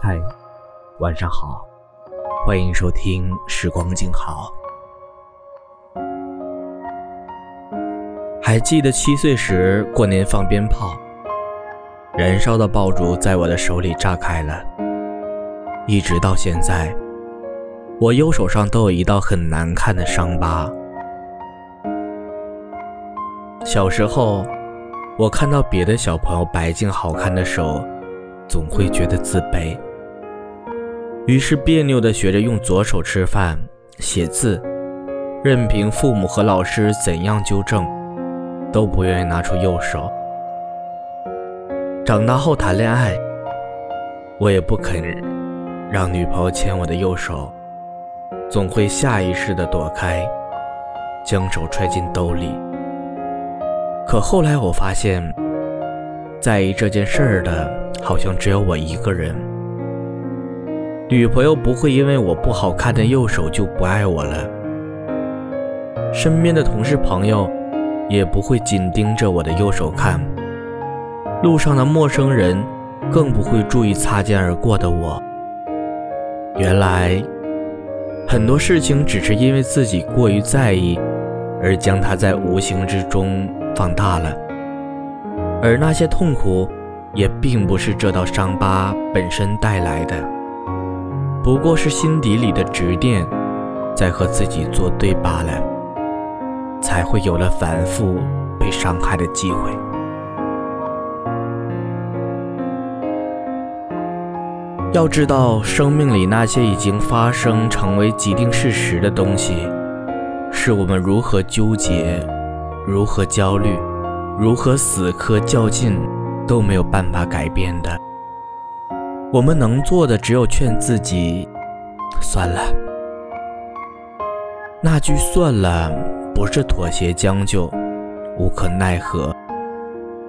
嗨，晚上好，欢迎收听《时光静好》。还记得七岁时过年放鞭炮，燃烧的爆竹在我的手里炸开了，一直到现在，我右手上都有一道很难看的伤疤。小时候，我看到别的小朋友白净好看的手，总会觉得自卑，于是别扭地学着用左手吃饭、写字，任凭父母和老师怎样纠正，都不愿意拿出右手。长大后谈恋爱，我也不肯让女朋友牵我的右手，总会下意识地躲开，将手揣进兜里。可后来我发现，在意这件事儿的好像只有我一个人。女朋友不会因为我不好看的右手就不爱我了，身边的同事朋友也不会紧盯着我的右手看，路上的陌生人更不会注意擦肩而过的我。原来，很多事情只是因为自己过于在意，而将它在无形之中。放大了，而那些痛苦，也并不是这道伤疤本身带来的，不过是心底里的执念，在和自己作对罢了，才会有了反复被伤害的机会。要知道，生命里那些已经发生、成为既定事实的东西，是我们如何纠结。如何焦虑，如何死磕较劲，都没有办法改变的。我们能做的只有劝自己，算了。那句“算了”，不是妥协将就、无可奈何，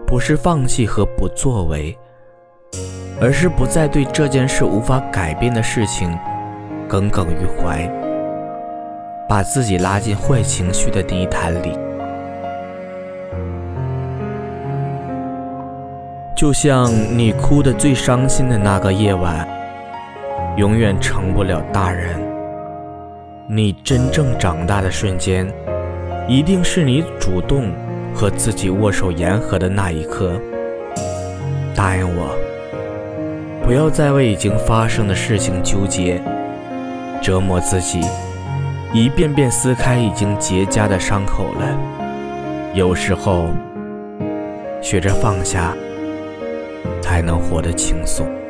不是放弃和不作为，而是不再对这件事无法改变的事情耿耿于怀，把自己拉进坏情绪的泥潭里。就像你哭的最伤心的那个夜晚，永远成不了大人。你真正长大的瞬间，一定是你主动和自己握手言和的那一刻。答应我，不要再为已经发生的事情纠结、折磨自己，一遍遍撕开已经结痂的伤口了。有时候，学着放下。才能活得轻松。